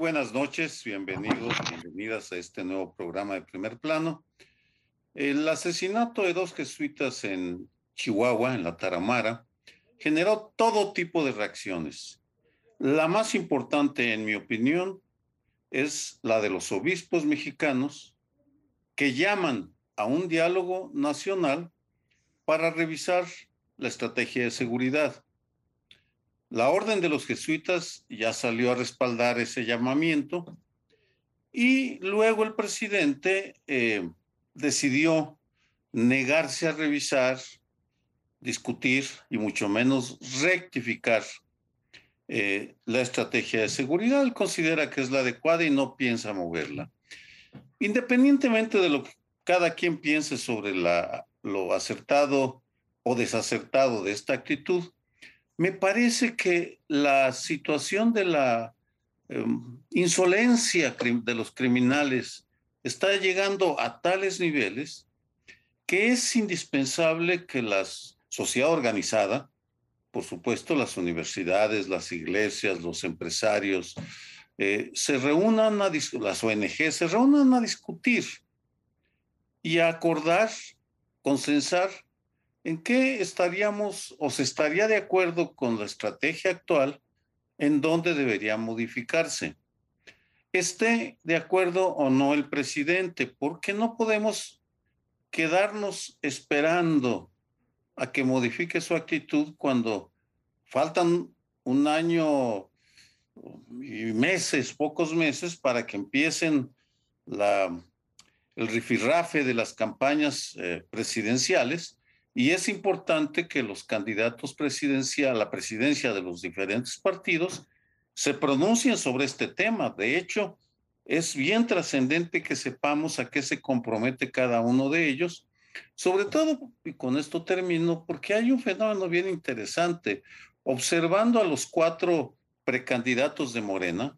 Buenas noches, bienvenidos, bienvenidas a este nuevo programa de primer plano. El asesinato de dos jesuitas en Chihuahua, en la Taramara, generó todo tipo de reacciones. La más importante, en mi opinión, es la de los obispos mexicanos que llaman a un diálogo nacional para revisar la estrategia de seguridad. La orden de los jesuitas ya salió a respaldar ese llamamiento y luego el presidente eh, decidió negarse a revisar, discutir y mucho menos rectificar eh, la estrategia de seguridad. Él considera que es la adecuada y no piensa moverla. Independientemente de lo que cada quien piense sobre lo acertado o desacertado de esta actitud, me parece que la situación de la em, insolencia de los criminales está llegando a tales niveles que es indispensable que la sociedad organizada, por supuesto las universidades, las iglesias, los empresarios, eh, se reúnan a las ONG se reúnan a discutir y a acordar, consensar ¿en qué estaríamos o se estaría de acuerdo con la estrategia actual en dónde debería modificarse? Esté de acuerdo o no el presidente, porque no podemos quedarnos esperando a que modifique su actitud cuando faltan un año y meses, pocos meses, para que empiecen el rifirrafe de las campañas eh, presidenciales y es importante que los candidatos presidenciales a la presidencia de los diferentes partidos se pronuncien sobre este tema. De hecho, es bien trascendente que sepamos a qué se compromete cada uno de ellos, sobre todo, y con esto termino, porque hay un fenómeno bien interesante. Observando a los cuatro precandidatos de Morena,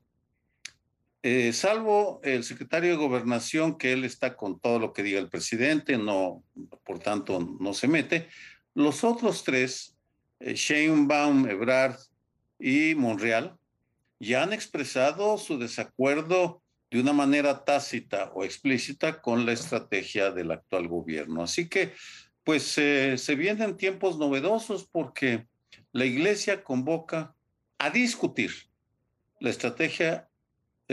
eh, salvo el secretario de gobernación, que él está con todo lo que diga el presidente, no, por tanto, no se mete. Los otros tres, eh, Sheinbaum, Ebrard y Monreal, ya han expresado su desacuerdo de una manera tácita o explícita con la estrategia del actual gobierno. Así que, pues, eh, se vienen tiempos novedosos porque la Iglesia convoca a discutir la estrategia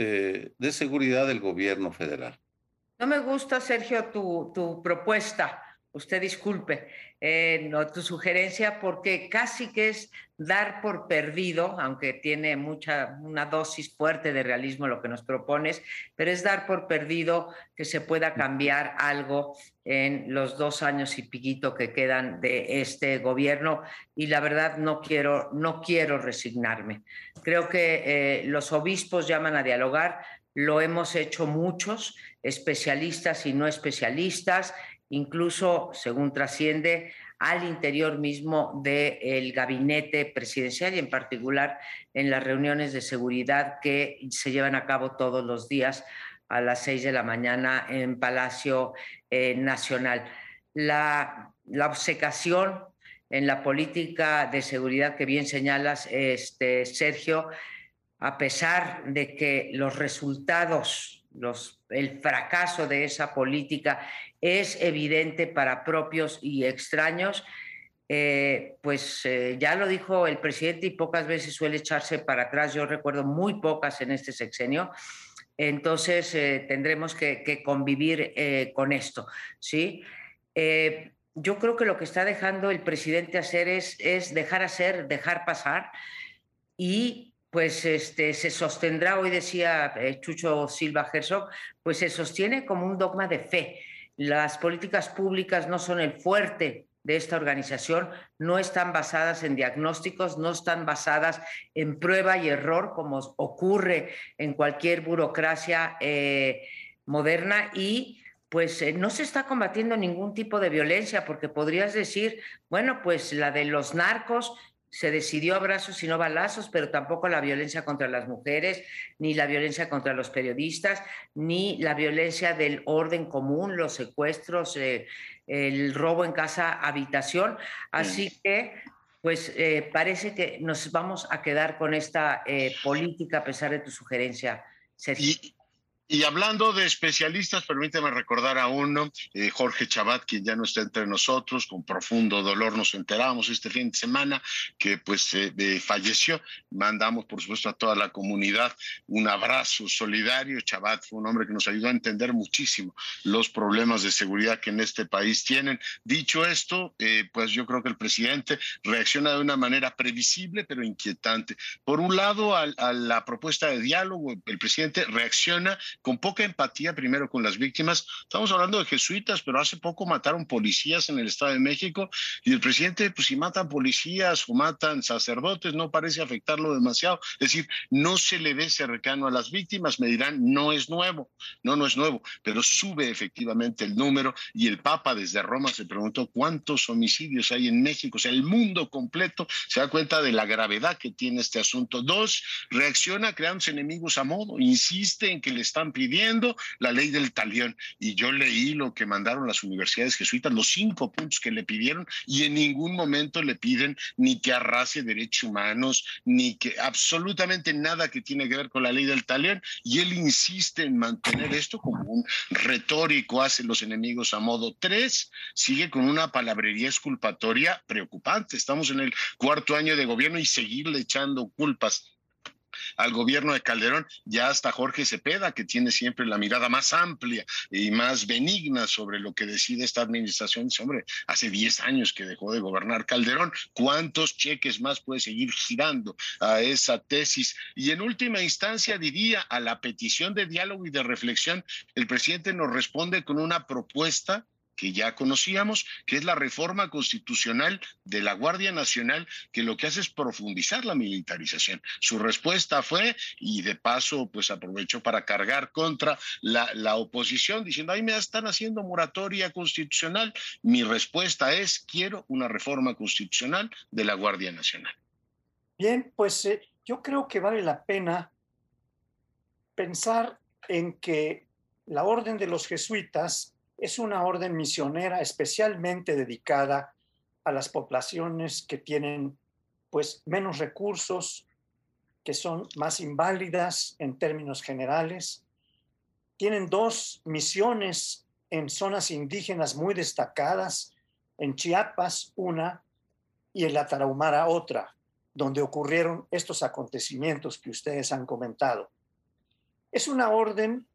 eh, de seguridad del gobierno federal. No me gusta, Sergio, tu, tu propuesta. Usted disculpe, eh, no, tu sugerencia, porque casi que es dar por perdido, aunque tiene mucha, una dosis fuerte de realismo lo que nos propones, pero es dar por perdido que se pueda cambiar algo en los dos años y piquito que quedan de este gobierno. Y la verdad no quiero, no quiero resignarme. Creo que eh, los obispos llaman a dialogar, lo hemos hecho muchos, especialistas y no especialistas, incluso, según trasciende, al interior mismo del gabinete presidencial y en particular en las reuniones de seguridad que se llevan a cabo todos los días a las seis de la mañana en Palacio eh, Nacional. La, la, obcecación en la política de seguridad que bien señalas, este, Sergio, a pesar de que los resultados, el fracaso de esa política es evidente para propios y extraños, eh, pues eh, ya lo dijo el presidente y pocas veces suele echarse para atrás, yo recuerdo muy pocas en este sexenio, entonces eh, tendremos que, convivir con esto, ¿sí? yo creo que lo que está dejando el presidente hacer es, es dejar hacer, dejar pasar y pues este, se sostendrá, hoy decía eh, Chucho Silva Herzog, pues se sostiene como un dogma de fe. Las políticas públicas no son el fuerte de esta organización, no están basadas en diagnósticos, no están basadas en prueba y error, como ocurre en cualquier burocracia eh, moderna, y pues eh, no se está combatiendo ningún tipo de violencia, porque podrías decir, bueno, pues la de los narcos se decidió abrazos y no balazos, pero tampoco la violencia contra las mujeres, ni la violencia contra los periodistas, ni la violencia del orden común, los secuestros, eh, el robo en casa, habitación. Así que pues eh, parece que nos vamos a quedar con esta eh, política a pesar de tu sugerencia, Sergio. Y hablando de especialistas, permíteme recordar a uno, eh, Jorge Chabat, quien ya no está entre nosotros, con profundo dolor nos enteramos este fin de semana que pues eh, falleció. Mandamos, por supuesto, a toda la comunidad un abrazo solidario. Chabat fue un hombre que nos ayudó a entender muchísimo los problemas de seguridad que en este país tienen. Dicho esto, eh, pues yo creo que el presidente reacciona de una manera previsible, pero inquietante. Por un lado, a la propuesta de diálogo, el presidente reacciona con poca empatía primero con las víctimas. Estamos hablando de jesuitas, pero hace poco mataron policías en el Estado de México y el presidente, pues si matan policías o matan sacerdotes, no parece afectarlo demasiado. Es decir, no se le ve cercano a las víctimas. Me dirán, no es nuevo, no, no es nuevo, pero sube efectivamente el número y el Papa desde Roma se preguntó cuántos homicidios hay en México. O sea, el mundo completo se da cuenta de la gravedad que tiene este asunto. Dos, reacciona creándose enemigos a modo, insiste en que le están pidiendo la ley del talión. Y yo leí lo que mandaron las universidades jesuitas, los cinco puntos que le pidieron, y en ningún momento le piden ni que arrase derechos humanos, ni que absolutamente nada que tiene que ver con la ley del talión. Y él insiste en mantener esto como un retórico, hace los enemigos a modo tres, sigue con una palabrería exculpatoria preocupante. Estamos en el cuarto año de gobierno y seguirle echando culpas al gobierno de Calderón, ya hasta Jorge Cepeda, que tiene siempre la mirada más amplia y más benigna sobre lo que decide esta administración. Dice, hombre, hace 10 años que dejó de gobernar Calderón, ¿cuántos cheques más puede seguir girando a esa tesis? Y en última instancia, diría, a la petición de diálogo y de reflexión, el presidente nos responde con una propuesta que ya conocíamos, que es la reforma constitucional de la Guardia Nacional, que lo que hace es profundizar la militarización. Su respuesta fue, y de paso, pues aprovecho para cargar contra la, la oposición, diciendo, ay, me están haciendo moratoria constitucional. Mi respuesta es, quiero una reforma constitucional de la Guardia Nacional. Bien, pues eh, yo creo que vale la pena pensar en que la orden de los jesuitas es una orden misionera especialmente dedicada a las poblaciones que tienen pues menos recursos, que son más inválidas en términos generales. Tienen dos misiones en zonas indígenas muy destacadas, en Chiapas una y en la Tarahumara otra, donde ocurrieron estos acontecimientos que ustedes han comentado. Es una orden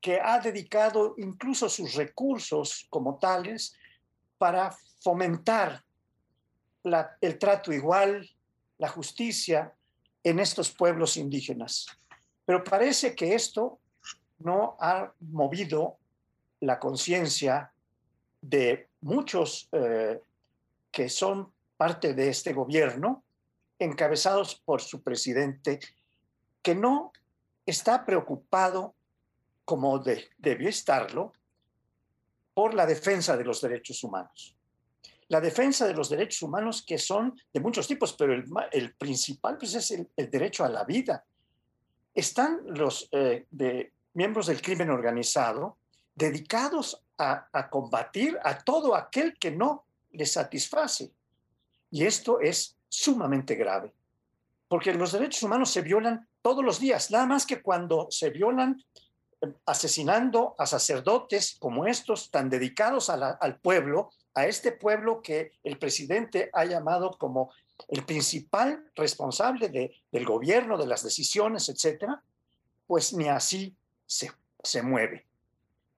que ha dedicado incluso sus recursos como tales para fomentar el trato igual, la justicia en estos pueblos indígenas. Pero parece que esto no ha movido la conciencia de muchos eh, que son parte de este gobierno, encabezados por su presidente, que no está preocupado como debió estarlo, por la defensa de los derechos humanos. La defensa de los derechos humanos que son de muchos tipos, pero el, principal pues, es el, derecho a la vida. Están los eh, de, miembros del crimen organizado dedicados a, a combatir a todo aquel que no les satisface. Y esto es sumamente grave, porque los derechos humanos se violan todos los días, nada más que cuando se violan asesinando a sacerdotes como estos, tan dedicados al pueblo, a este pueblo que el presidente ha llamado como el principal responsable del gobierno, de las decisiones, etcétera, pues ni así se, se mueve.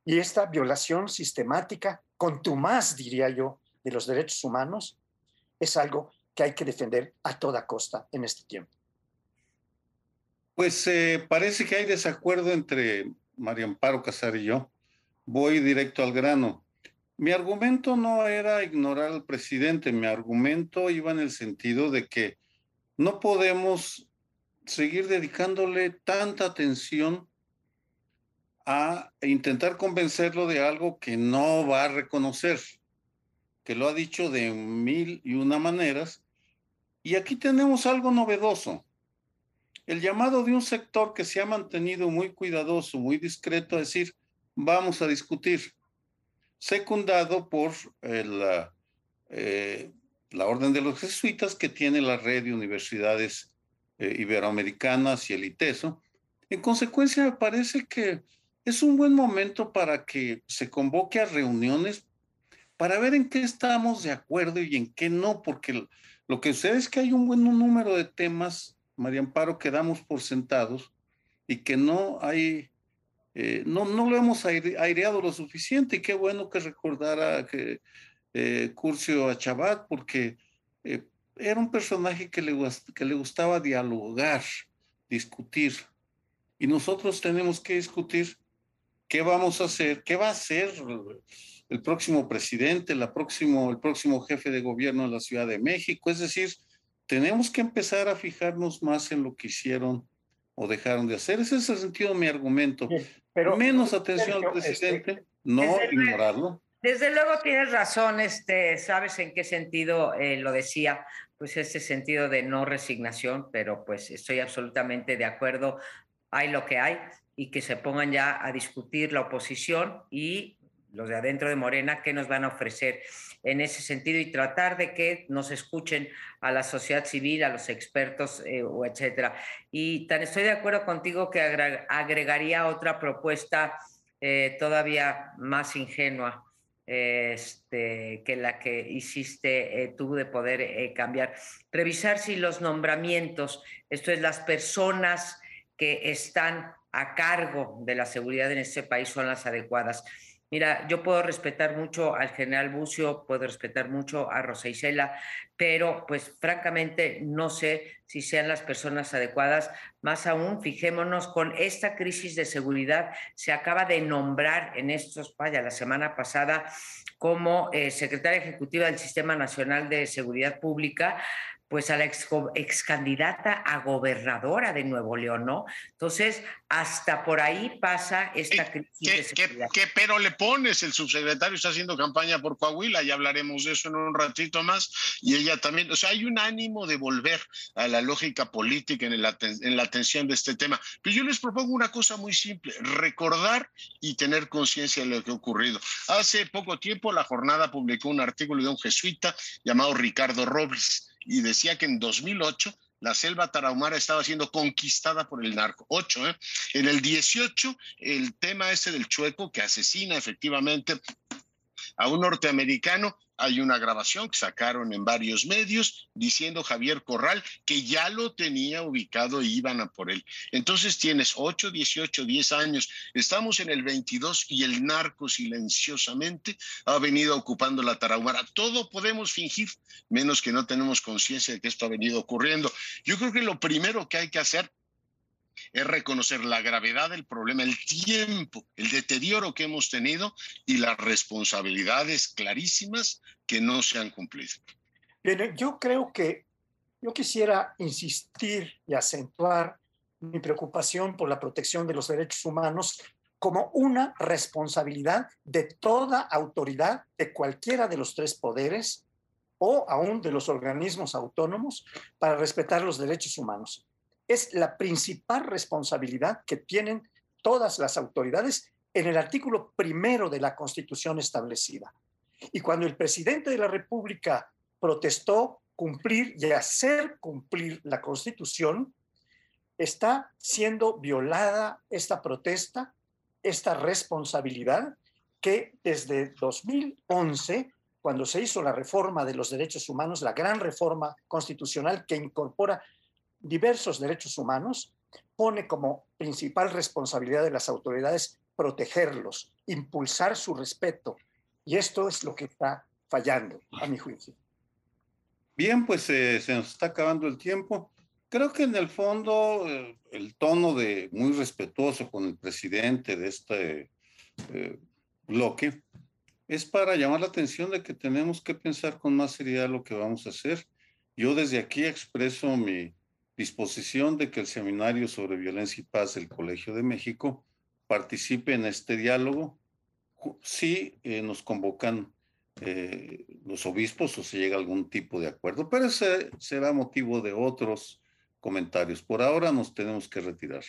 Y esta violación sistemática, contumaz, diría yo, de los derechos humanos, es algo que hay que defender a toda costa en este tiempo. Pues eh, parece que hay desacuerdo entre María Amparo Casar y yo, voy directo al grano. Mi argumento no era ignorar al presidente, mi argumento iba en el sentido de que no podemos seguir dedicándole tanta atención a intentar convencerlo de algo que no va a reconocer, que lo ha dicho de mil y una maneras. Y aquí tenemos algo novedoso el llamado de un sector que se ha mantenido muy cuidadoso, muy discreto, a decir, vamos a discutir, secundado por el, eh, la Orden de los Jesuitas que tiene la red de universidades eh, iberoamericanas y el ITESO. En consecuencia, me parece que es un buen momento para que se convoque a reuniones para ver en qué estamos de acuerdo y en qué no, porque lo que sucede es que hay un buen número de temas, María Amparo, que damos por sentados y que no hay, eh, no, no lo hemos aireado lo suficiente. Y qué bueno que recordara que eh, Curcio a Chabat, porque eh, era un personaje que le, que le gustaba dialogar, discutir. Y nosotros tenemos que discutir qué vamos a hacer, qué va a hacer el próximo presidente, la próximo, el próximo jefe de gobierno de la Ciudad de México. Es decir, tenemos que empezar a fijarnos más en lo que hicieron o dejaron de hacer. Ese es el sentido de mi argumento. Pero, Menos atención al este, presidente, no ignorarlo. Desde luego tienes razón, este, sabes en qué sentido eh, lo decía, pues ese sentido de no resignación, pero pues estoy absolutamente de acuerdo, hay lo que hay y que se pongan ya a discutir la oposición y los de adentro de Morena, qué nos van a ofrecer en ese sentido y tratar de que nos escuchen a la sociedad civil, a los expertos, eh, etcétera. Y tan estoy de acuerdo contigo que agregaría otra propuesta eh, todavía más ingenua. Este, que la que hiciste eh, tú de poder cambiar. Revisar si los nombramientos, esto es las personas que están a cargo de la seguridad en este país son las adecuadas. Mira, yo puedo respetar mucho al general Bucio, puedo respetar mucho a Rosa Isela, pero pues francamente no sé si sean las personas adecuadas. Más aún, fijémonos con esta crisis de seguridad, se acaba de nombrar en estos, vaya, la semana pasada como eh, secretaria ejecutiva del Sistema Nacional de Seguridad Pública pues a la ex, candidata a gobernadora de Nuevo León, ¿no? Entonces, hasta por ahí pasa esta crisis. ¿Qué, ¿qué, pero le pones? El subsecretario está haciendo campaña por Coahuila, ya hablaremos de eso en un ratito más, y ella también, o sea, hay un ánimo de volver a la lógica política en, en la atención de este tema. Pero yo les propongo una cosa muy simple, recordar y tener conciencia de lo que ha ocurrido. Hace poco tiempo la jornada publicó un artículo de un jesuita llamado Ricardo Robles y decía que en 2008 la selva tarahumara estaba siendo conquistada por el narco. Ocho, ¿eh? En el 18, el tema ese del chueco que asesina efectivamente a un norteamericano hay una grabación que sacaron en varios medios diciendo Javier Corral que ya lo tenía ubicado y iban a por él. Entonces tienes 8, 18, 10 años, estamos en el 22 y el narco silenciosamente ha venido ocupando la tarahumara. Todo podemos fingir, menos que no tenemos conciencia de que esto ha venido ocurriendo. Yo creo que lo primero que hay que hacer es reconocer la gravedad del problema, el tiempo, el deterioro que hemos tenido y las responsabilidades clarísimas que no se han cumplido. Bien, yo creo que yo quisiera insistir y acentuar mi preocupación por la protección de los derechos humanos como una responsabilidad de toda autoridad de cualquiera de los tres poderes o aún de los organismos autónomos para respetar los derechos humanos es la principal responsabilidad que tienen todas las autoridades en el artículo primero de la Constitución establecida. Y cuando el presidente de la República protestó cumplir y hacer cumplir la Constitución, está siendo violada esta protesta, esta responsabilidad que desde 2011, cuando se hizo la reforma de los derechos humanos, la gran reforma constitucional que incorpora diversos derechos humanos, pone como principal responsabilidad de las autoridades protegerlos, impulsar su respeto. Y esto es lo que está fallando, a mi juicio. Bien, pues eh, se nos está acabando el tiempo. Creo que en el fondo eh, el tono de muy respetuoso con el presidente de este eh, bloque es para llamar la atención de que tenemos que pensar con más seriedad lo que vamos a hacer. Yo desde aquí expreso mi, disposición de que el Seminario sobre Violencia y Paz del Colegio de México participe en este diálogo si eh, nos convocan eh, los obispos o se llega a algún tipo de acuerdo, pero ese será motivo de otros comentarios. Por ahora nos tenemos que retirar.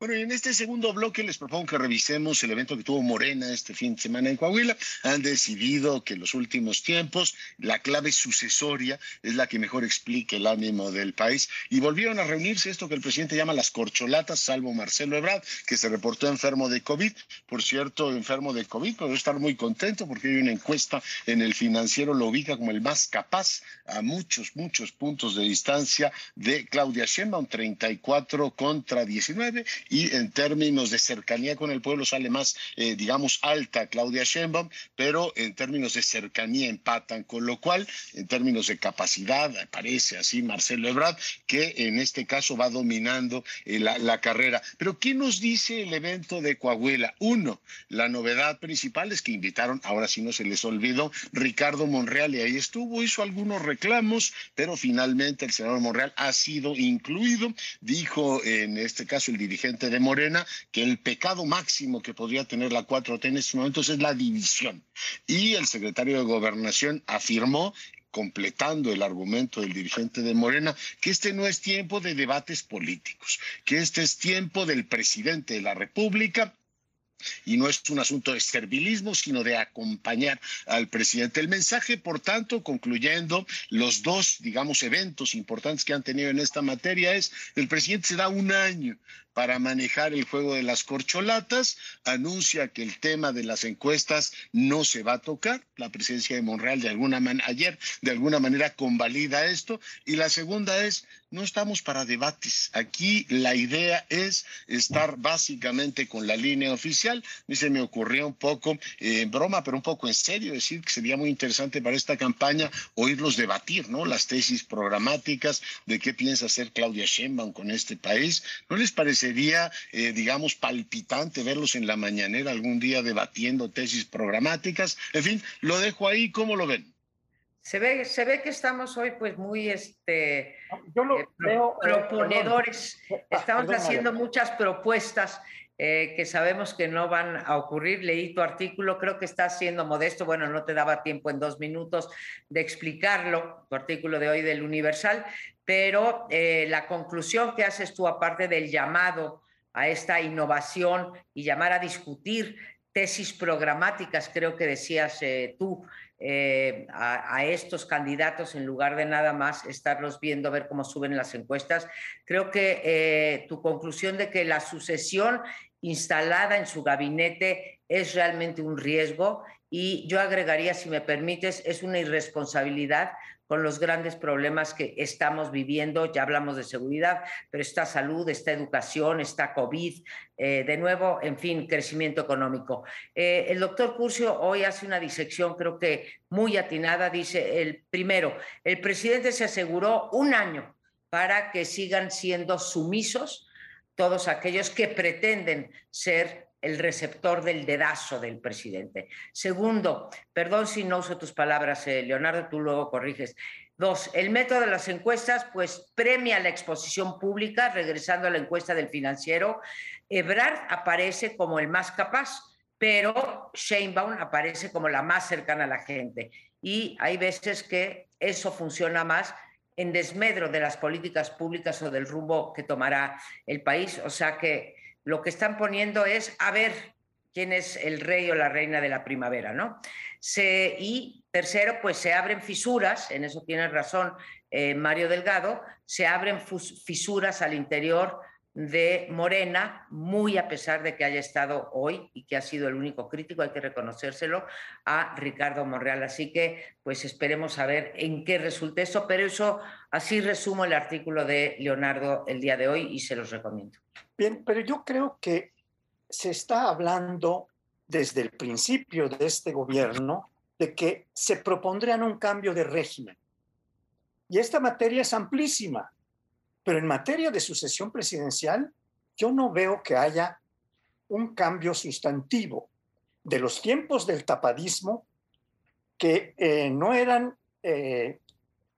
Bueno, y en este segundo bloque les propongo que revisemos el evento que tuvo Morena este fin de semana en Coahuila. Han decidido que en los últimos tiempos la clave sucesoria es la que mejor explique el ánimo del país y volvieron a reunirse esto que el presidente llama las corcholatas, salvo Marcelo Ebrard, que se reportó enfermo de COVID. Por cierto, enfermo de COVID, pero estar muy contento porque hay una encuesta en el financiero, lo ubica como el más capaz a muchos, muchos puntos de distancia de Claudia Sheinbaum, 34 contra 19 y en términos de cercanía con el pueblo sale más, eh, digamos, alta Claudia Sheinbaum, pero en términos de cercanía empatan, con lo cual, en términos de capacidad, parece así Marcelo Ebrard, que en este caso va dominando eh, la, la carrera. Pero ¿qué nos dice el evento de Coahuila? Uno, la novedad principal es que invitaron, ahora sí no se les olvidó, Ricardo Monreal y ahí estuvo, hizo algunos reclamos, pero finalmente el senador Monreal ha sido incluido, dijo en este caso el dirigente de Morena que el pecado máximo que podría tener la 4T en estos momentos es la división. Y el secretario de Gobernación afirmó completando el argumento del dirigente de Morena, que este no es tiempo de debates políticos, que este es tiempo del presidente de la República y no es un asunto de servilismo, sino de acompañar al presidente. El mensaje, por tanto, concluyendo los dos, digamos, eventos importantes que han tenido en esta materia es, el presidente se da un año para manejar el juego de las corcholatas, anuncia que el tema de las encuestas no se va a tocar, la presencia de Monreal de alguna manera, ayer de alguna manera convalida esto, y la segunda es, no estamos para debates, aquí la idea es estar básicamente con la línea oficial, a se me ocurrió un poco eh, en broma, pero un poco en serio, decir que sería muy interesante para esta campaña oírlos debatir, ¿no? Las tesis programáticas de qué piensa hacer Claudia Sheinbaum con este país, ¿no les parece sería, eh, digamos, palpitante verlos en la mañanera algún día debatiendo tesis programáticas. En fin, lo dejo ahí, ¿cómo lo ven? Se ve, se ve que estamos hoy pues muy este, Yo lo eh, veo, eh, proponedores. perdón. Estamos perdón, haciendo María. muchas propuestas eh, que sabemos que no van a ocurrir. Leí tu artículo, creo que estás siendo modesto. Bueno, no te daba tiempo en dos minutos de explicarlo, tu artículo de hoy del Universal, pero eh, la conclusión que haces tú, aparte del llamado a esta innovación y llamar a discutir tesis programáticas, creo que decías eh, tú, eh, a, a, estos candidatos en lugar de nada más estarlos viendo, ver cómo suben las encuestas. Creo que tu conclusión de que la sucesión instalada en su gabinete es realmente un riesgo y yo agregaría, si me permites, es una irresponsabilidad con los grandes problemas que estamos viviendo. Ya hablamos de seguridad, pero está salud, está educación, está COVID, eh, de nuevo, en fin, crecimiento económico. Eh, el doctor Curcio hoy hace una disección, creo que muy atinada, dice, el primero, el presidente se aseguró un año para que sigan siendo sumisos todos aquellos que pretenden ser el receptor del dedazo del presidente. Segundo, perdón si no uso tus palabras, eh, Leonardo, tú luego corriges. Dos, el método de las encuestas, pues premia la exposición pública, regresando a la encuesta del financiero. Ebrard aparece como el más capaz, pero Sheinbaum aparece como la más cercana a la gente. Y hay veces que eso funciona más en desmedro de las políticas públicas o del rumbo que tomará el país. O sea que lo que están poniendo es a ver quién es el rey o la reina de la primavera, ¿no? Y tercero, pues se abren fisuras, en eso tiene razón eh, Mario Delgado, se abren fisuras al interior de Morena, muy a pesar de que haya estado hoy y que ha sido el único crítico, hay que reconocérselo, a Ricardo Monreal. Así que, pues esperemos a ver en qué resulta eso, pero eso, así resumo el artículo de Leonardo el día de hoy y se los recomiendo. Bien, pero yo creo que se está hablando desde el principio de este gobierno de que se propondrían un cambio de régimen. Y esta materia es amplísima, pero en materia de sucesión presidencial, yo no veo que haya un cambio sustantivo de los tiempos del tapadismo, que eh, no eran eh,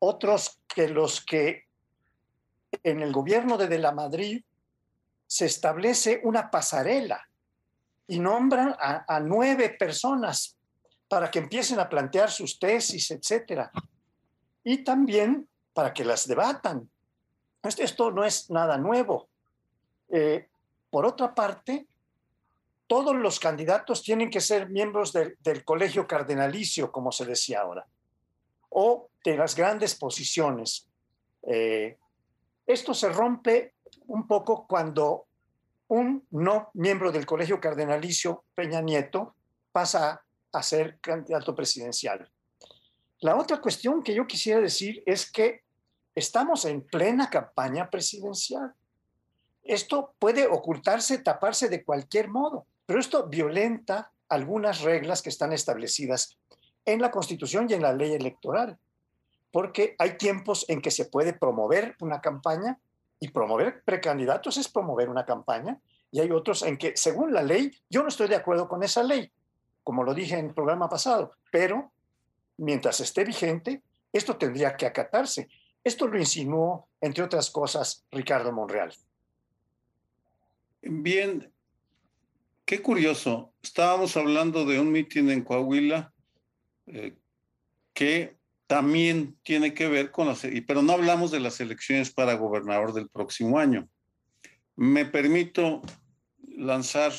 otros que los que en el gobierno de De la Madrid se establece una pasarela y nombran a, nueve personas para que empiecen a plantear sus tesis, etcétera, y también para que las debatan. Esto no es nada nuevo. Eh, por otra parte, todos los candidatos tienen que ser miembros del colegio cardenalicio, como se decía ahora, o de las grandes posiciones. Eh, esto se rompe un poco cuando un no miembro del colegio cardenalicio, Peña Nieto, pasa a ser candidato presidencial. La otra cuestión que yo quisiera decir es que estamos en plena campaña presidencial. Esto puede ocultarse, taparse de cualquier modo. Pero esto violenta algunas reglas que están establecidas en la Constitución y en la ley electoral, porque hay tiempos en que se puede promover una campaña y promover precandidatos es promover una campaña y hay otros en que, según la ley, yo no estoy de acuerdo con esa ley, como lo dije en el programa pasado, pero mientras esté vigente, esto tendría que acatarse. Esto lo insinuó, entre otras cosas, Ricardo Monreal. Bien, Qué curioso. Estábamos hablando de un mitin en Coahuila eh, que también tiene que ver con las, pero no hablamos de las elecciones para gobernador del próximo año. Me permito lanzar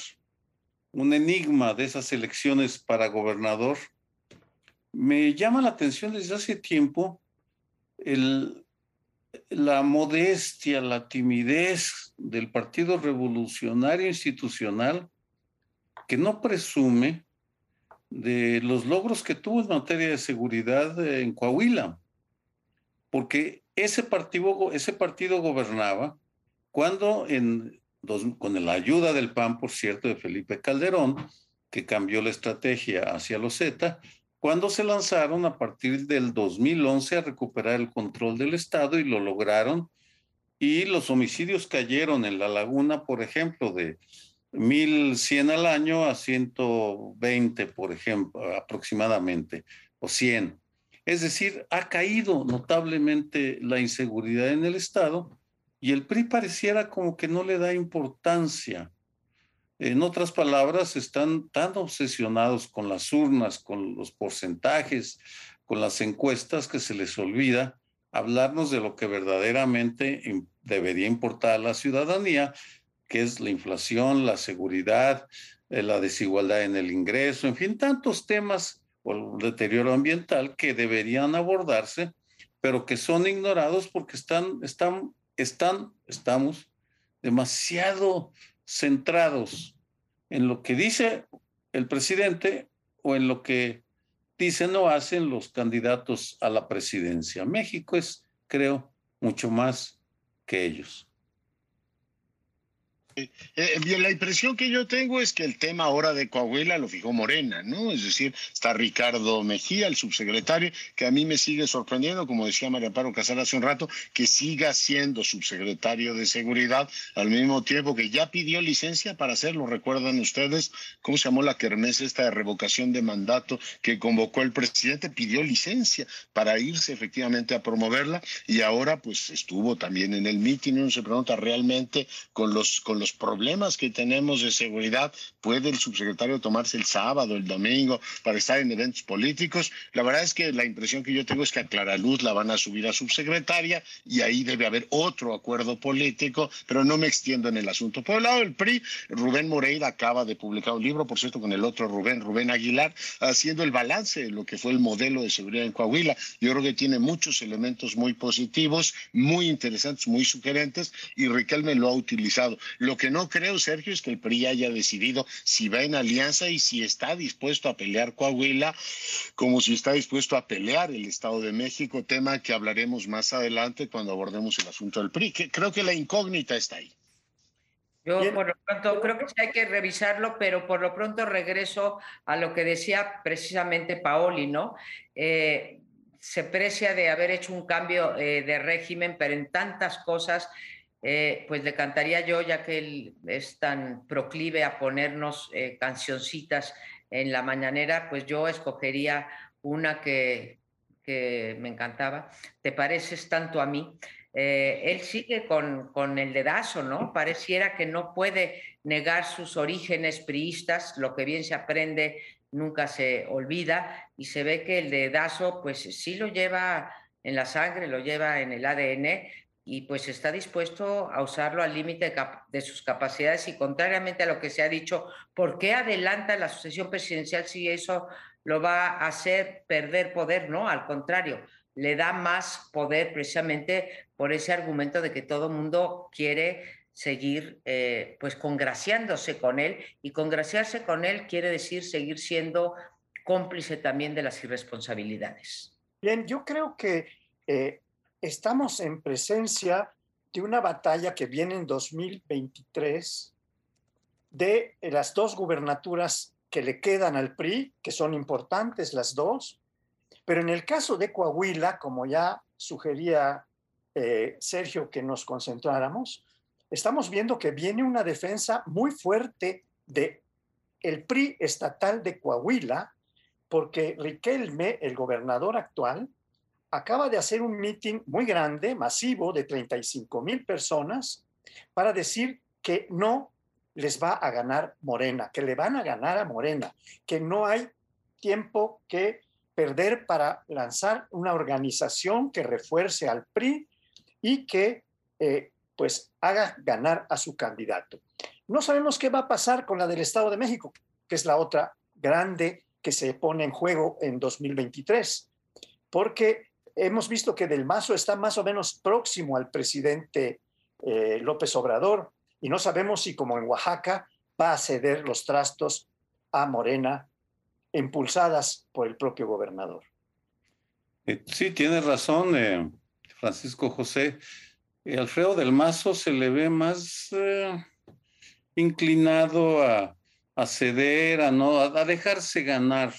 un enigma de esas elecciones para gobernador. Me llama la atención desde hace tiempo la modestia, la timidez del Partido Revolucionario Institucional que no presume de los logros que tuvo en materia de seguridad en Coahuila, porque ese partido, gobernaba cuando, con la ayuda del PAN, por cierto, de Felipe Calderón, que cambió la estrategia hacia los Z, cuando se lanzaron a partir del 2011 a recuperar el control del Estado y lo lograron, y los homicidios cayeron en la laguna, por ejemplo, de 1100 al año a 120, por ejemplo, aproximadamente, o 100. Es decir, ha caído notablemente la inseguridad en el Estado y el PRI pareciera como que no le da importancia. En otras palabras, están tan obsesionados con las urnas, con los porcentajes, con las encuestas, que se les olvida hablarnos de lo que verdaderamente debería importar a la ciudadanía, que es la inflación, la seguridad, eh, la desigualdad en el ingreso, en fin, tantos temas o el deterioro ambiental que deberían abordarse, pero que son ignorados porque están, están, están, estamos demasiado centrados en lo que dice el presidente o en lo que dicen o hacen los candidatos a la presidencia. México es, creo, mucho más que ellos. Eh, eh, la impresión que yo tengo es que el tema ahora de Coahuila lo fijó Morena, ¿no? Es decir, está Ricardo Mejía, el subsecretario, que a mí me sigue sorprendiendo, como decía María Paro Casal hace un rato, que siga siendo subsecretario de Seguridad al mismo tiempo que ya pidió licencia para hacerlo. ¿Recuerdan ustedes cómo se llamó la kermés esta de revocación de mandato que convocó el presidente? Pidió licencia para irse efectivamente a promoverla y ahora pues estuvo también en el mitin. Uno se pregunta realmente con los con los problemas que tenemos de seguridad, puede el subsecretario tomarse el sábado, el domingo, para estar en eventos políticos. La verdad es que la impresión que yo tengo es que a Clara Luz la van a subir a subsecretaria y ahí debe haber otro acuerdo político, pero no me extiendo en el asunto. Por el lado del PRI, Rubén Moreira acaba de publicar un libro, por cierto, con el otro Rubén, Rubén Aguilar, haciendo el balance de lo que fue el modelo de seguridad en Coahuila. Yo creo que tiene muchos elementos muy positivos, muy interesantes, muy sugerentes, y Riquelme lo ha utilizado. Que no creo, Sergio, es que el PRI haya decidido si va en alianza y si está dispuesto a pelear Coahuila, como si está dispuesto a pelear el Estado de México, tema que hablaremos más adelante cuando abordemos el asunto del PRI. Que creo que la incógnita está ahí. Yo por lo pronto creo que sí hay que revisarlo, pero por lo pronto regreso a lo que decía precisamente Paoli, ¿no? Eh, se precia de haber hecho un cambio eh, de régimen, pero en tantas cosas eh, pues le cantaría yo, ya que él es tan proclive a ponernos eh, cancioncitas en la mañanera, pues yo escogería una que, me encantaba, Te pareces tanto a mí. Eh, él sigue con, con, el dedazo, ¿no? Pareciera que no puede negar sus orígenes priistas, lo que bien se aprende nunca se olvida, y se ve que el dedazo, pues sí lo lleva en la sangre, lo lleva en el ADN, y pues está dispuesto a usarlo al límite de, sus capacidades y contrariamente a lo que se ha dicho, ¿por qué adelanta la sucesión presidencial si eso lo va a hacer perder poder? No, al contrario, le da más poder precisamente por ese argumento de que todo mundo quiere seguir eh, pues congraciándose con él y congraciarse con él quiere decir seguir siendo cómplice también de las irresponsabilidades. Bien, yo creo que eh, estamos en presencia de una batalla que viene en 2023 de las dos gubernaturas que le quedan al PRI, que son importantes las dos, pero en el caso de Coahuila, como ya sugería eh, Sergio que nos concentráramos, estamos viendo que viene una defensa muy fuerte de el PRI estatal de Coahuila, porque Riquelme, el gobernador actual, acaba de hacer un meeting muy grande, masivo, de 35 mil personas, para decir que no les va a ganar Morena, que le van a ganar a Morena, que no hay tiempo que perder para lanzar una organización que refuerce al PRI y que eh, pues haga ganar a su candidato. No sabemos qué va a pasar con la del Estado de México, que es la otra grande que se pone en juego en 2023, porque hemos visto que Del Mazo está más o menos próximo al presidente eh, López Obrador y no sabemos si como en Oaxaca va a ceder los trastos a Morena impulsadas por el propio gobernador. Eh, sí, tiene razón, eh, Francisco José. Alfredo del Mazo se le ve más inclinado a, ceder, a no, a dejarse ganar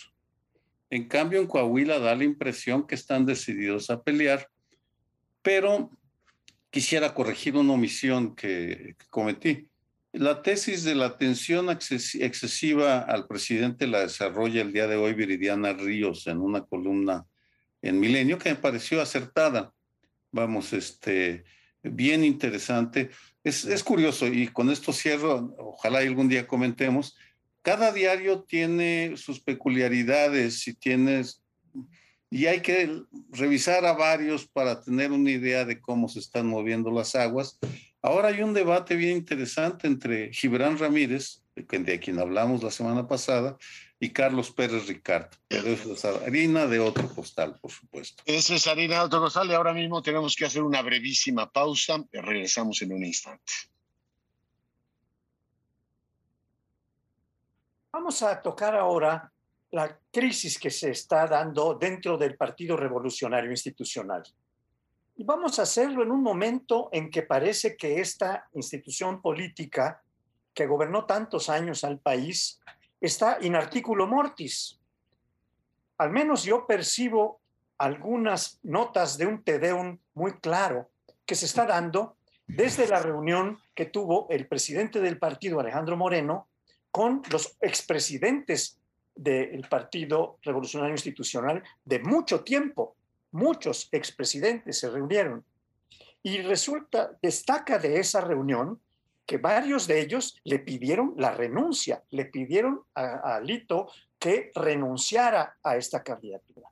en cambio, en Coahuila da la impresión que están decididos a pelear, pero quisiera corregir una omisión que, cometí. La tesis de la atención excesiva al presidente la desarrolla el día de hoy Viridiana Ríos en una columna en Milenio que me pareció acertada. Vamos, este, bien interesante. Es, es curioso y con esto cierro, ojalá algún día comentemos cada diario tiene sus peculiaridades y tienes y hay que revisar a varios para tener una idea de cómo se están moviendo las aguas. Ahora hay un debate bien interesante entre Gibran Ramírez, de quien hablamos la semana pasada, y Carlos Pérez Ricardo. Pero es harina de otro costal, por supuesto. Esa es harina de otro costal y ahora mismo tenemos que hacer una brevísima pausa. Regresamos en un instante. Vamos a tocar ahora la crisis que se está dando dentro del Partido Revolucionario Institucional. Y vamos a hacerlo en un momento en que parece que esta institución política que gobernó tantos años al país está in articulo mortis. Al menos yo percibo algunas notas de un tedeum muy claro que se está dando desde la reunión que tuvo el presidente del partido, Alejandro Moreno, con los expresidentes del Partido Revolucionario Institucional de mucho tiempo. Muchos expresidentes se reunieron. Y resulta, destaca de esa reunión que varios de ellos le pidieron la renuncia, le pidieron a, Lito que renunciara a esta candidatura.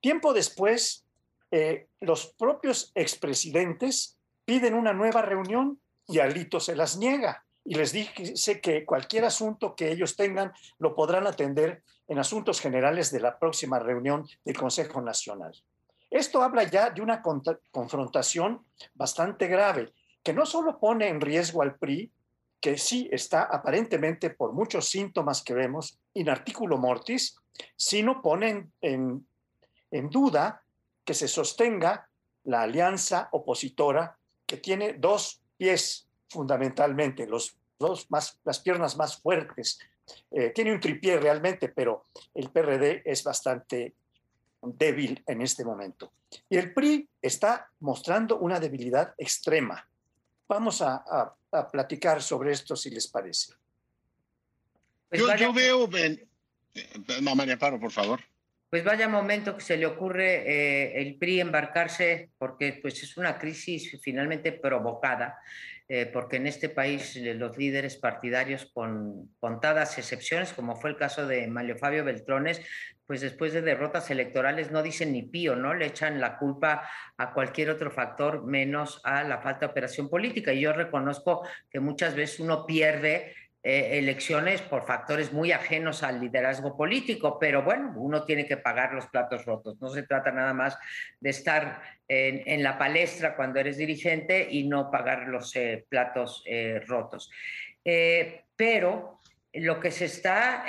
Tiempo después, eh, los propios expresidentes piden una nueva reunión y Alito se las niega y les dije que cualquier asunto que ellos tengan lo podrán atender en asuntos generales de la próxima reunión del Consejo Nacional. Esto habla ya de una confrontación bastante grave, que no solo pone en riesgo al PRI, que sí está aparentemente por muchos síntomas que vemos in articulo mortis, sino pone en, en duda que se sostenga la alianza opositora que tiene dos pies fundamentalmente, los dos más, las piernas más fuertes. Eh, tiene un tripié realmente, pero el PRD es bastante débil en este momento. Y el PRI está mostrando una debilidad extrema. Vamos a, platicar sobre esto, si les parece. Pues yo, veo, no, María Paro, por favor. Pues vaya momento que se le ocurre eh, el PRI embarcarse, porque pues es una crisis finalmente provocada eh, porque en este país eh, los líderes partidarios, con contadas excepciones, como fue el caso de Mario Fabio Beltrones, pues después de derrotas electorales no dicen ni pío, ¿no? Le echan la culpa a cualquier otro factor menos a la falta de operación política. Y yo reconozco que muchas veces uno pierde eh, elecciones por factores muy ajenos al liderazgo político, pero bueno, uno tiene que pagar los platos rotos. No se trata nada más de estar en, la palestra cuando eres dirigente y no pagar los eh, platos eh, rotos. pero lo que se está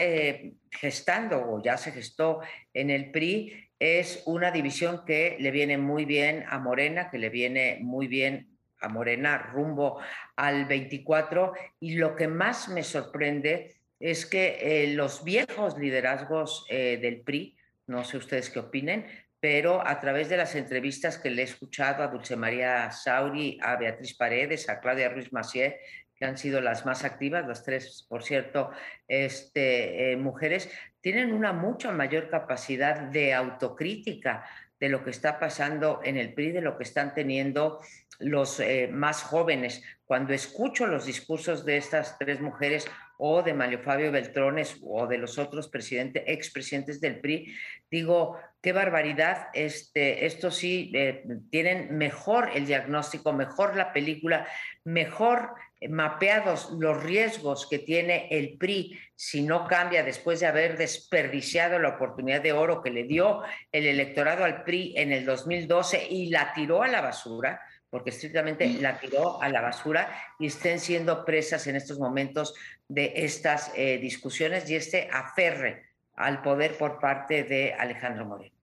gestando o ya se gestó en el PRI es una división que le viene muy bien a Morena, que le viene muy bien a Morena rumbo al 24 y lo que más me sorprende es que eh, los viejos liderazgos eh, del PRI, no sé ustedes qué opinen, pero a través de las entrevistas que le he escuchado a Dulce María Sauri, a Beatriz Paredes, a Claudia Ruiz Macié, que han sido las más activas, las tres, por cierto, este, eh, mujeres, tienen una mucha mayor capacidad de autocrítica de lo que está pasando en el PRI, de lo que están teniendo los eh, más jóvenes. Cuando escucho los discursos de estas tres mujeres o de Mario Fabio Beltrones o de los otros presidentes, expresidentes del PRI, digo, qué barbaridad, este, sí eh, tienen mejor el diagnóstico, mejor la película, mejor mapeados los riesgos que tiene el PRI si no cambia después de haber desperdiciado la oportunidad de oro que le dio el electorado al PRI en el 2012 y la tiró a la basura, porque estrictamente mm. la tiró a la basura y estén siendo presas en estos momentos de estas eh, discusiones y este aferre al poder por parte de Alejandro Moreno.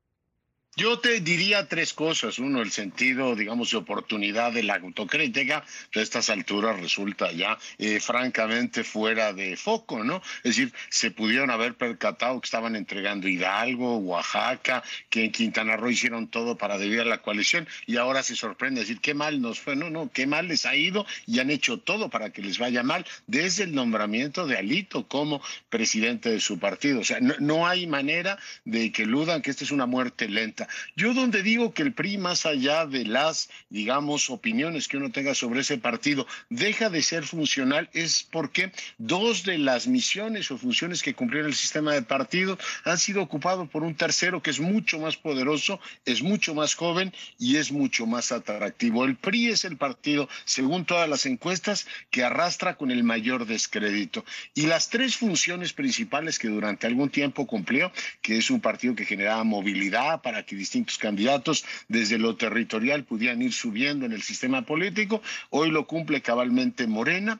Yo te diría tres cosas. Uno, el sentido, digamos, de oportunidad de la autocrítica. A estas alturas resulta ya eh, francamente fuera de foco, ¿no? Es decir, se pudieron haber percatado que estaban entregando Hidalgo, Oaxaca, que en Quintana Roo hicieron todo para debiar a la coalición y ahora se sorprende decir qué mal nos fue. No, no, qué mal les ha ido y han hecho todo para que les vaya mal desde el nombramiento de Alito como presidente de su partido. O sea, no, no hay manera de que eludan que esta es una muerte lenta. Yo donde digo que el PRI, más allá de las, digamos, opiniones que uno tenga sobre ese partido, deja de ser funcional es porque dos de las misiones o funciones que cumplía el sistema de partido han sido ocupados por un tercero que es mucho más poderoso, es mucho más joven y es mucho más atractivo. El PRI es el partido, según todas las encuestas, que arrastra con el mayor descrédito. Y las tres funciones principales que durante algún tiempo cumplió, que es un partido que generaba movilidad para que distintos candidatos desde lo territorial pudieran ir subiendo en el sistema político. Hoy lo cumple cabalmente Morena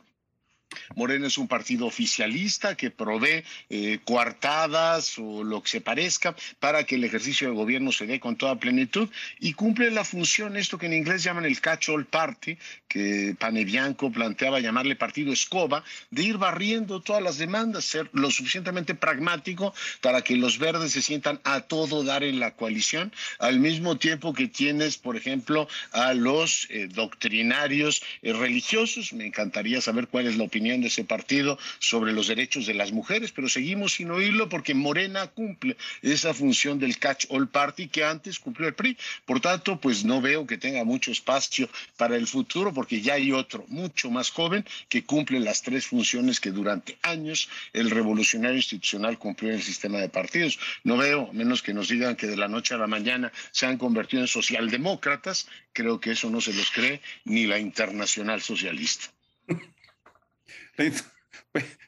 Morena es un partido oficialista que provee eh, coartadas o lo que se parezca para que el ejercicio de gobierno se dé con toda plenitud y cumple la función, esto que en inglés llaman el catch-all party, que Panebianco planteaba llamarle partido escoba, de ir barriendo todas las demandas, ser lo suficientemente pragmático para que los verdes se sientan a todo dar en la coalición, al mismo tiempo que tienes, por ejemplo, a los eh, doctrinarios eh, religiosos. Me encantaría saber cuál es la opinión de ese partido sobre los derechos de las mujeres, pero seguimos sin oírlo porque Morena cumple esa función del catch-all party que antes cumplió el PRI. Por tanto, pues no veo que tenga mucho espacio para el futuro porque ya hay otro mucho más joven que cumple las tres funciones que durante años el revolucionario institucional cumplió en el sistema de partidos. No veo, menos que nos digan que de la noche a la mañana se han convertido en socialdemócratas, creo que eso no se los cree ni la internacional socialista.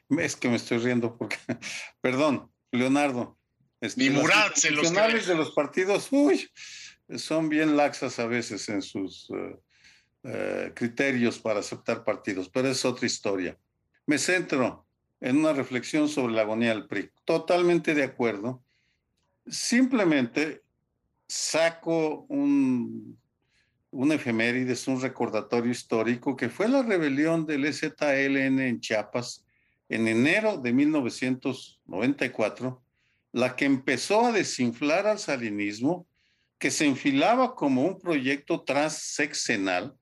Es que me estoy riendo porque, perdón, Leonardo. Este, Murat se los de los partidos, uy, son bien laxas a veces en sus eh, eh, criterios para aceptar partidos, pero es otra historia. Me centro en una reflexión sobre la agonía del PRI. Totalmente de acuerdo. Simplemente saco un un efemérides, un recordatorio histórico, que fue la rebelión del EZLN en Chiapas en enero de 1994, la que empezó a desinflar al salinismo, que se enfilaba como un proyecto transsexenal.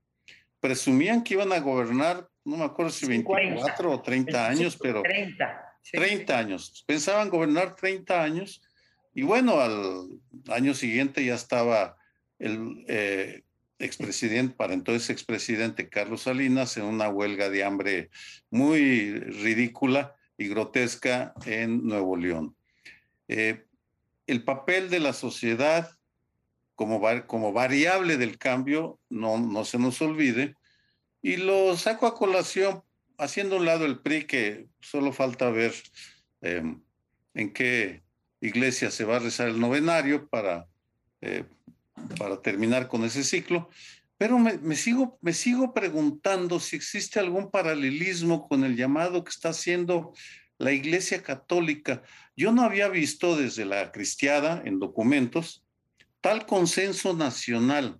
Presumían que iban a gobernar, no me acuerdo si 24 o 30 años, pero 30, 30 años. Pensaban gobernar 30 años y bueno, al año siguiente ya estaba el, eh, expresidente, para entonces expresidente Carlos Salinas, en una huelga de hambre muy ridícula y grotesca en Nuevo León. Eh, el papel de la sociedad como, variable del cambio, no, no se nos olvide, y lo saco a colación haciendo un lado el PRI, que solo falta ver em, en qué iglesia se va a rezar el novenario para, eh, para terminar con ese ciclo. Pero me, sigo, me sigo preguntando si existe algún paralelismo con el llamado que está haciendo la Iglesia Católica. Yo no había visto desde la cristiada en documentos tal consenso nacional.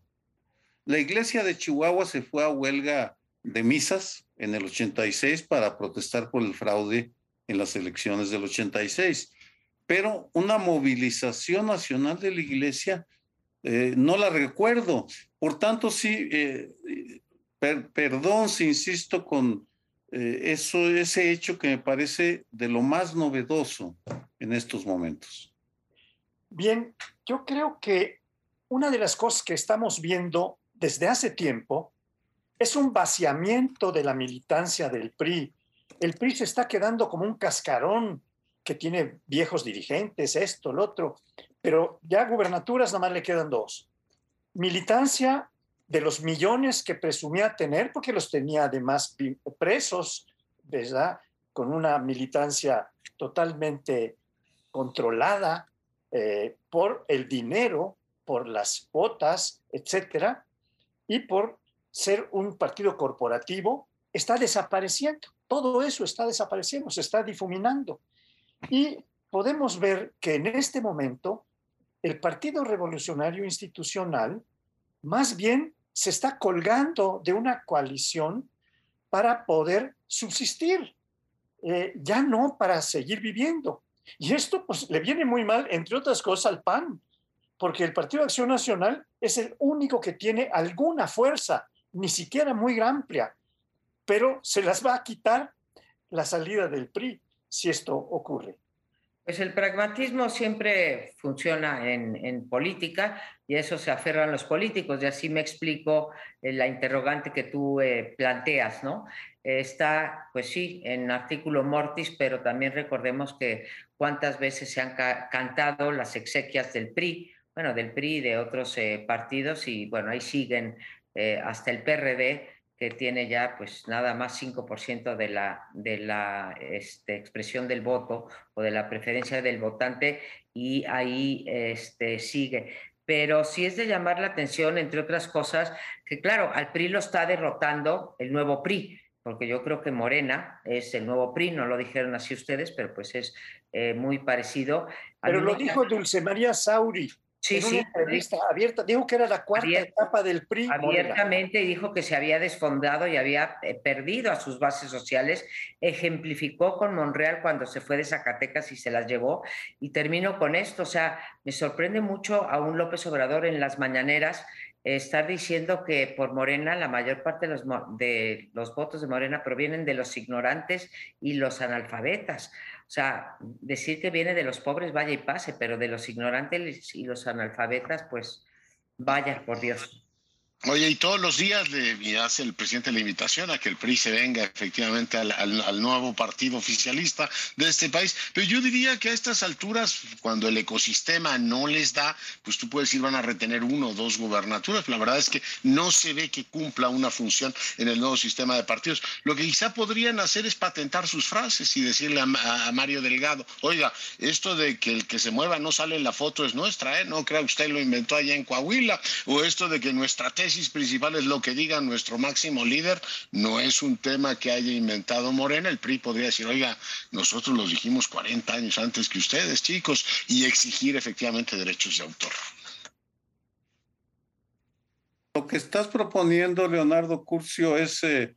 La Iglesia de Chihuahua se fue a huelga de misas en el 86 para protestar por el fraude en las elecciones del 86. Pero una movilización nacional de la iglesia eh, no la recuerdo. Por tanto, sí, eh, perdón si insisto con eh, eso, ese hecho que me parece de lo más novedoso en estos momentos. Bien, yo creo que una de las cosas que estamos viendo desde hace tiempo es un vaciamiento de la militancia del PRI. El PRI se está quedando como un cascarón que tiene viejos dirigentes, esto, lo otro, pero ya gubernaturas nada más le quedan dos. Militancia de los millones que presumía tener, porque los tenía además presos, ¿verdad? Con una militancia totalmente controlada eh, por el dinero, por las cuotas, etcétera, y por ser un partido corporativo, está desapareciendo. Todo eso está desapareciendo, se está difuminando. Y podemos ver que en este momento el Partido Revolucionario Institucional más bien se está colgando de una coalición para poder subsistir, eh, ya no para seguir viviendo. Y esto pues le viene muy mal, entre otras cosas, al PAN, porque el Partido Acción Nacional es el único que tiene alguna fuerza, ni siquiera muy amplia, pero se las va a quitar la salida del PRI si esto ocurre. Pues el pragmatismo siempre funciona en, política y eso se aferran los políticos y así me explico eh, la interrogante que tú eh, planteas, ¿no? Está, pues sí, en artículo mortis, pero también recordemos que cuántas veces se han cantado las exequias del PRI, bueno, del PRI y de otros eh, partidos y bueno, ahí siguen hasta el PRD que tiene ya pues nada más 5% de la, de la este, expresión del voto o de la preferencia del votante y ahí este, sigue. Pero sí es de llamar la atención, entre otras cosas, que claro, al PRI lo está derrotando el nuevo PRI, porque yo creo que Morena es el nuevo PRI, no lo dijeron así ustedes, pero pues es eh, muy parecido. Pero lo dijo Dulce María Sauri. Sí, sí. entrevista abierta, dijo que era la cuarta etapa del PRI. Abiertamente dijo que se había desfondado y había eh, perdido a sus bases sociales. Ejemplificó con Monreal cuando se fue de Zacatecas y se las llevó. Y termino con esto. O sea, me sorprende mucho a un López Obrador en las mañaneras estar diciendo que por Morena la mayor parte de los, votos de Morena provienen de los ignorantes y los analfabetas. O sea, decir que viene de los pobres, vaya y pase, pero de los ignorantes y los analfabetas, pues vaya, por Dios. Oye, y todos los días le hace el presidente la invitación a que el PRI se venga efectivamente al, nuevo partido oficialista de este país. Pero yo diría que a estas alturas, cuando el ecosistema no les da, pues tú puedes ir, van a retener uno o dos gubernaturas. la verdad es que no se ve que cumpla una función en el nuevo sistema de partidos. Lo que quizá podrían hacer es patentar sus frases y decirle a, Mario Delgado, oiga, esto de que el que se mueva no sale en la foto es nuestra, ¿eh? No crea usted lo inventó allá en Coahuila. O esto de que nuestra tesis principal es lo que diga nuestro máximo líder, no es un tema que haya inventado Morena. El PRI podría decir, oiga, nosotros lo dijimos 40 años antes que ustedes, chicos, y exigir efectivamente derechos de autor. Lo que estás proponiendo, Leonardo Curcio, es eh,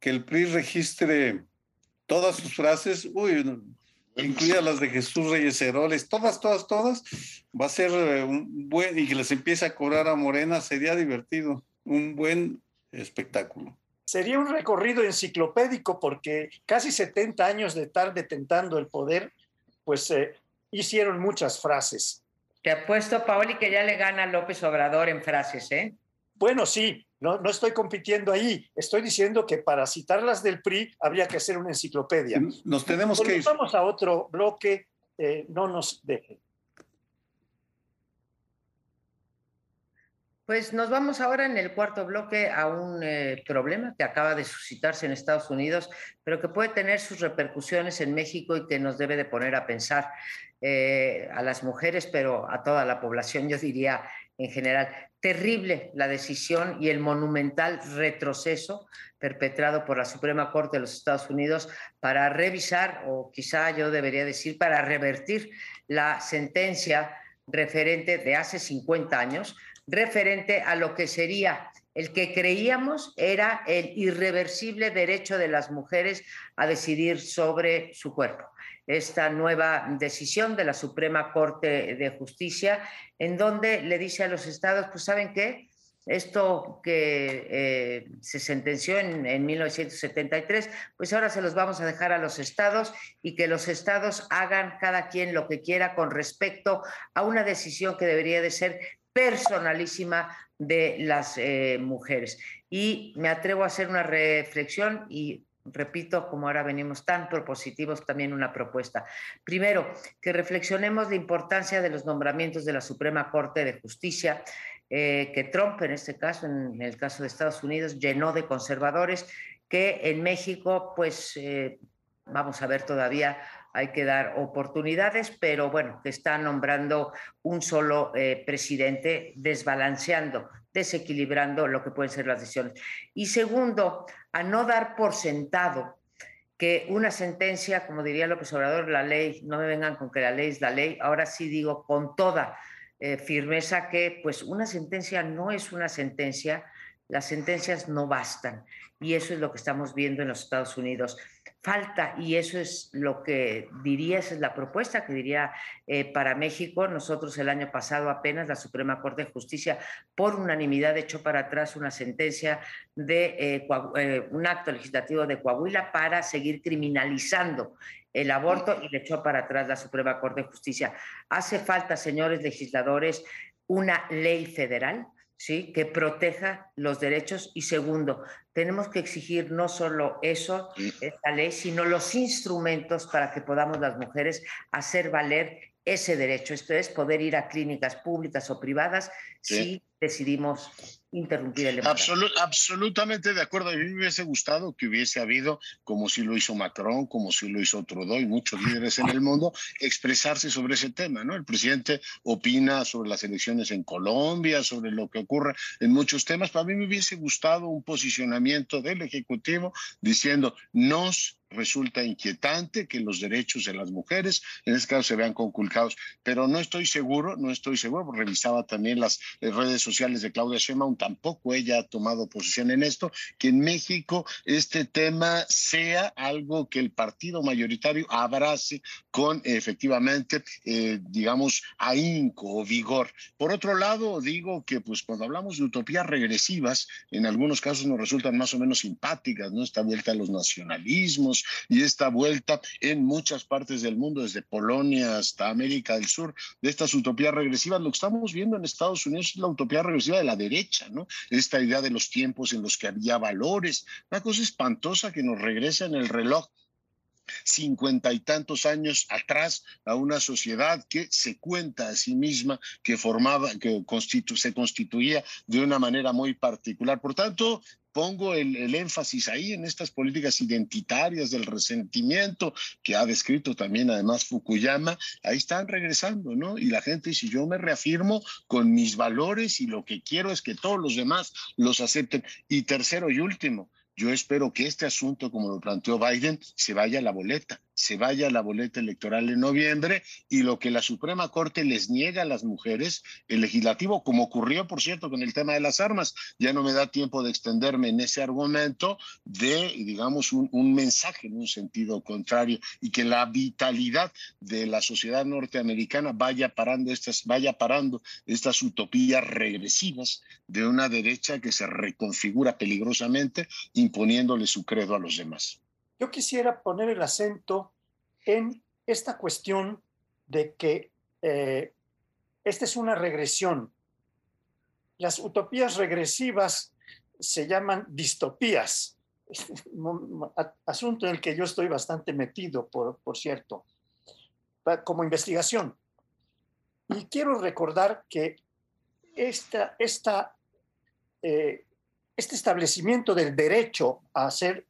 que el PRI registre todas sus frases, uy, incluidas las de Jesús Reyes Heroles, todas, todas, todas, va a ser eh, un buen, y que les empiece a cobrar a Morena, sería divertido, un buen espectáculo. Sería un recorrido enciclopédico porque casi 70 años de estar detentando el poder, pues eh, hicieron muchas frases. Te apuesto, Paoli, que ya le gana López Obrador en frases, ¿eh? Bueno, sí, no, no, estoy compitiendo ahí, estoy diciendo que para citarlas del PRI habría que hacer una enciclopedia. Nos tenemos Porque que ir. Vamos a otro bloque, eh, no nos dejen. Pues nos vamos ahora en el cuarto bloque a un eh, problema que acaba de suscitarse en Estados Unidos, pero que puede tener sus repercusiones en México y que nos debe de poner a pensar eh, a las mujeres, pero a toda la población, yo diría en general. Terrible la decisión y el monumental retroceso perpetrado por la Suprema Corte de los Estados Unidos para revisar, o quizá yo debería decir, para revertir la sentencia referente de hace 50 años referente a lo que sería el que creíamos era el irreversible derecho de las mujeres a decidir sobre su cuerpo. Esta nueva decisión de la Suprema Corte de Justicia, en donde le dice a los estados, pues saben qué, esto que eh, se sentenció en, en, 1973, pues ahora se los vamos a dejar a los estados y que los estados hagan cada quien lo que quiera con respecto a una decisión que debería de ser personalísima de las eh, mujeres. Y me atrevo a hacer una reflexión y repito, como ahora venimos tan propositivos, también una propuesta. Primero, que reflexionemos la importancia de los nombramientos de la Suprema Corte de Justicia, eh, que Trump, en este caso, en el caso de Estados Unidos, llenó de conservadores, que en México, pues, eh, vamos a ver todavía hay que dar oportunidades, pero bueno, que está nombrando un solo eh, presidente, desbalanceando, desequilibrando lo que pueden ser las decisiones. Y segundo, a no dar por sentado que una sentencia, como diría López Obrador, la ley, no me vengan con que la ley es la ley, ahora sí digo con toda eh, firmeza que pues una sentencia no es una sentencia, las sentencias no bastan. Y eso es lo que estamos viendo en los Estados Unidos falta y eso es lo que diría, esa es la propuesta que diría eh, para México. Nosotros el año pasado apenas la Suprema Corte de Justicia por unanimidad echó para atrás una sentencia de eh, eh, un acto legislativo de Coahuila para seguir criminalizando el aborto y le echó para atrás la Suprema Corte de Justicia. Hace falta, señores legisladores, una ley federal ¿sí? que proteja los derechos. Y segundo, tenemos que exigir no solo eso, esta ley, sino los instrumentos para que podamos las mujeres hacer valer ese derecho. Esto es poder ir a clínicas públicas o privadas si decidimos interrumpir el embarazo. absolutamente de acuerdo. A mí me hubiese gustado que hubiese habido, como si lo hizo Macron, como si lo hizo Trudeau y muchos líderes en el mundo, expresarse sobre ese tema. ¿no? El presidente opina sobre las elecciones en Colombia, sobre lo que ocurre en muchos temas. Para mí me hubiese gustado un posicionamiento del Ejecutivo diciendo, nos resulta inquietante que los derechos de las mujeres, en este caso, se vean conculcados, pero no estoy seguro, no estoy seguro, revisaba también las redes sociales de Claudia Sheinbaum, tampoco ella ha tomado posición en esto, que en México este tema sea algo que el partido mayoritario abrace con efectivamente, eh, digamos, ahínco o vigor. Por otro lado, digo que pues cuando hablamos de utopías regresivas, en algunos casos nos resultan más o menos simpáticas, ¿no? Esta vuelta a los nacionalismos, y esta vuelta en muchas partes del mundo, desde Polonia hasta América del Sur, de estas utopías regresivas. Lo que estamos viendo en Estados Unidos es la utopía regresiva de la derecha, ¿no? Esta idea de los tiempos en los que había valores, una cosa espantosa que nos regresa en el reloj cincuenta y tantos años atrás a una sociedad que se cuenta a sí misma que formaba, que se constituía de una manera muy particular. Por tanto, pongo el, énfasis ahí en estas políticas identitarias del resentimiento que ha descrito también además Fukuyama, ahí están regresando, ¿no? Y la gente dice, yo me reafirmo con mis valores y lo que quiero es que todos los demás los acepten. Y tercero y último, yo espero que este asunto, como lo planteó Biden, se vaya a la boleta se vaya la boleta electoral en noviembre y lo que la Suprema Corte les niega a las mujeres, el legislativo, como ocurrió, por cierto, con el tema de las armas, ya no me da tiempo de extenderme en ese argumento de, digamos, un, un mensaje en un sentido contrario y que la vitalidad de la sociedad norteamericana vaya parando estas, vaya parando estas utopías regresivas de una derecha que se reconfigura peligrosamente imponiéndole su credo a los demás. Yo quisiera poner el acento en esta cuestión de que eh, esta es una regresión. Las utopías regresivas se llaman distopías, asunto en el que yo estoy bastante metido, por, por cierto, como investigación. Y quiero recordar que esta, eh, este establecimiento del derecho a hacer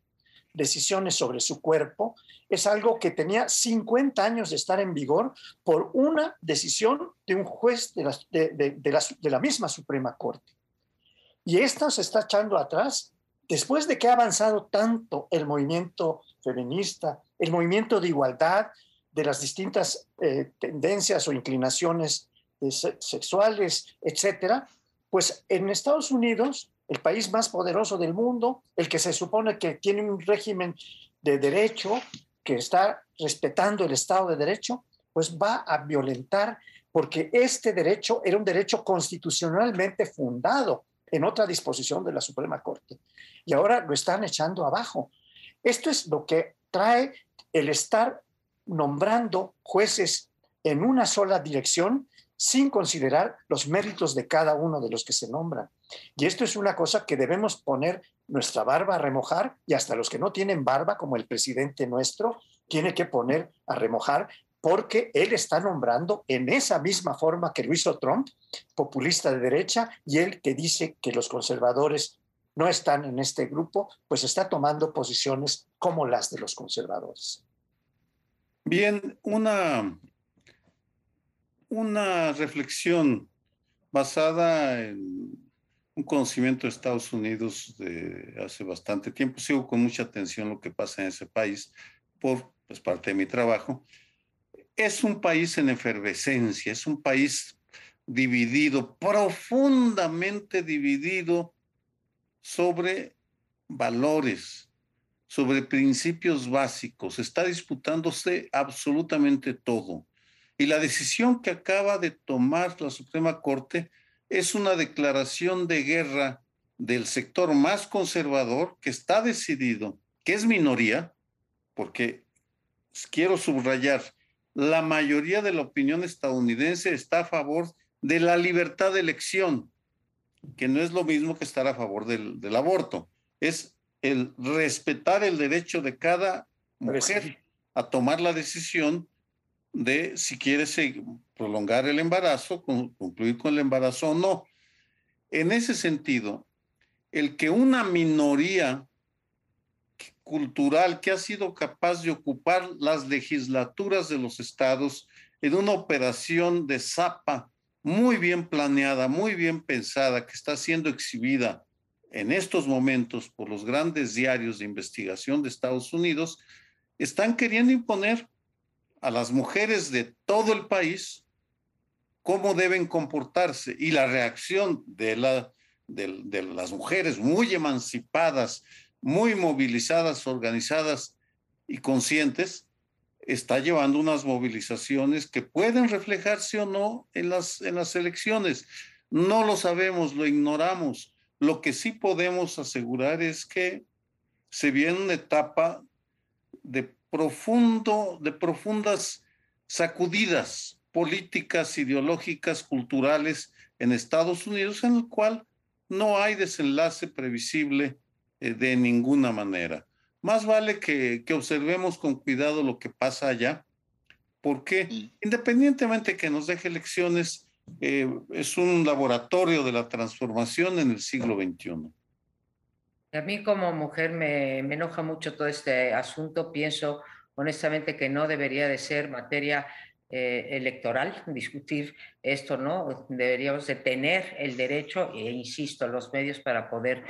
decisiones sobre su cuerpo es algo que tenía 50 años de estar en vigor por una decisión de un juez de la, de, la, misma Suprema Corte. Y esta se está echando atrás después de que ha avanzado tanto el movimiento feminista, el movimiento de igualdad de las distintas eh, tendencias o inclinaciones sexuales, etcétera, pues en Estados Unidos, el país más poderoso del mundo, el que se supone que tiene un régimen de derecho, que está respetando el Estado de Derecho, pues va a violentar, porque este derecho era un derecho constitucionalmente fundado en otra disposición de la Suprema Corte. Y ahora lo están echando abajo. Esto es lo que trae el estar nombrando jueces en una sola dirección sin considerar los méritos de cada uno de los que se nombran. Y esto es una cosa que debemos poner nuestra barba a remojar y hasta los que no tienen barba, como el presidente nuestro, tiene que poner a remojar porque él está nombrando en esa misma forma que lo hizo Trump, populista de derecha, y él que dice que los conservadores no están en este grupo, pues está tomando posiciones como las de los conservadores. Bien, una una reflexión basada en un conocimiento de Estados Unidos de hace bastante tiempo. Sigo con mucha atención lo que pasa en ese país por pues, parte de mi trabajo. Es un país en efervescencia, es un país dividido, profundamente dividido sobre valores, sobre principios básicos. Está disputándose absolutamente todo. Y la decisión que acaba de tomar la Suprema Corte es una declaración de guerra del sector más conservador que está decidido, que es minoría, porque quiero subrayar, la mayoría de la opinión estadounidense está a favor de la libertad de elección, que no es lo mismo que estar a favor del, del aborto, es el respetar el derecho de cada mujer a tomar la decisión de si quiere prolongar el embarazo, concluir con el embarazo o no. En ese sentido, el que una minoría cultural que ha sido capaz de ocupar las legislaturas de los estados en una operación de zapa muy bien planeada, muy bien pensada, que está siendo exhibida en estos momentos por los grandes diarios de investigación de Estados Unidos, están queriendo imponer a las mujeres de todo el país cómo deben comportarse y la reacción de, la, de, las mujeres muy emancipadas, muy movilizadas, organizadas y conscientes, está llevando unas movilizaciones que pueden reflejarse o no en las, en las elecciones. No lo sabemos, lo ignoramos. Lo que sí podemos asegurar es que se viene una etapa de profundo, de profundas sacudidas políticas, ideológicas, culturales en Estados Unidos, en el cual no hay desenlace previsible eh, de ninguna manera. Más vale que, observemos con cuidado lo que pasa allá, porque independientemente que nos deje elecciones, eh, es un laboratorio de la transformación en el siglo XXI. A mí como mujer me, enoja mucho todo este asunto. Pienso honestamente que no debería de ser materia eh, electoral discutir esto, ¿no? Deberíamos de tener el derecho, e insisto, los medios para poder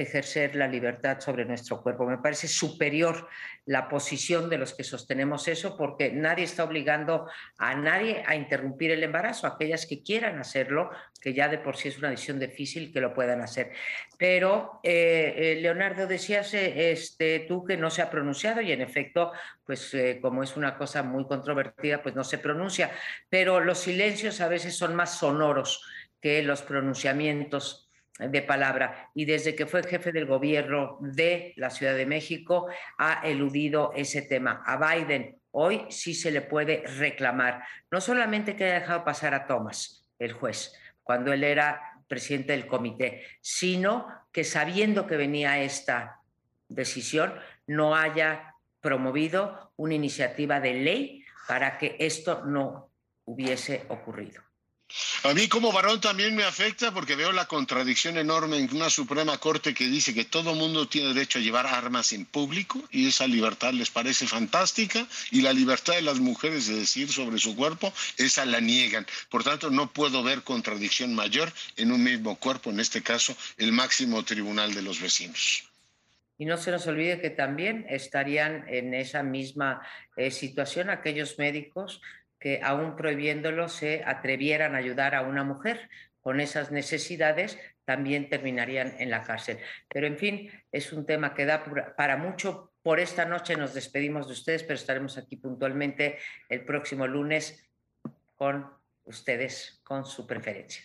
ejercer la libertad sobre nuestro cuerpo. Me parece superior la posición de los que sostenemos eso porque nadie está obligando a nadie a interrumpir el embarazo, aquellas que quieran hacerlo, que ya de por sí es una decisión difícil que lo puedan hacer. Pero, eh, eh, Leonardo, decías eh, este, tú que no se ha pronunciado y en efecto, pues como es una cosa muy controvertida, pues no se pronuncia, pero los silencios a veces son más sonoros que los pronunciamientos de palabra y desde que fue jefe del gobierno de la Ciudad de México ha eludido ese tema. A Biden hoy sí se le puede reclamar, no solamente que haya dejado pasar a Thomas, el juez, cuando él era presidente del comité, sino que sabiendo que venía esta decisión, no haya promovido una iniciativa de ley para que esto no hubiese ocurrido. A mí como varón también me afecta porque veo la contradicción enorme en una Suprema Corte que dice que todo mundo tiene derecho a llevar armas en público y esa libertad les parece fantástica y la libertad de las mujeres de decir sobre su cuerpo, esa la niegan. Por tanto, no puedo ver contradicción mayor en un mismo cuerpo, en este caso, el máximo tribunal de los vecinos. Y no se nos olvide que también estarían en esa misma eh, situación aquellos médicos que aún prohibiéndolo se atrevieran a ayudar a una mujer con esas necesidades, también terminarían en la cárcel. Pero en fin, es un tema que da para mucho. Por esta noche nos despedimos de ustedes, pero estaremos aquí puntualmente el próximo lunes con ustedes, con su preferencia.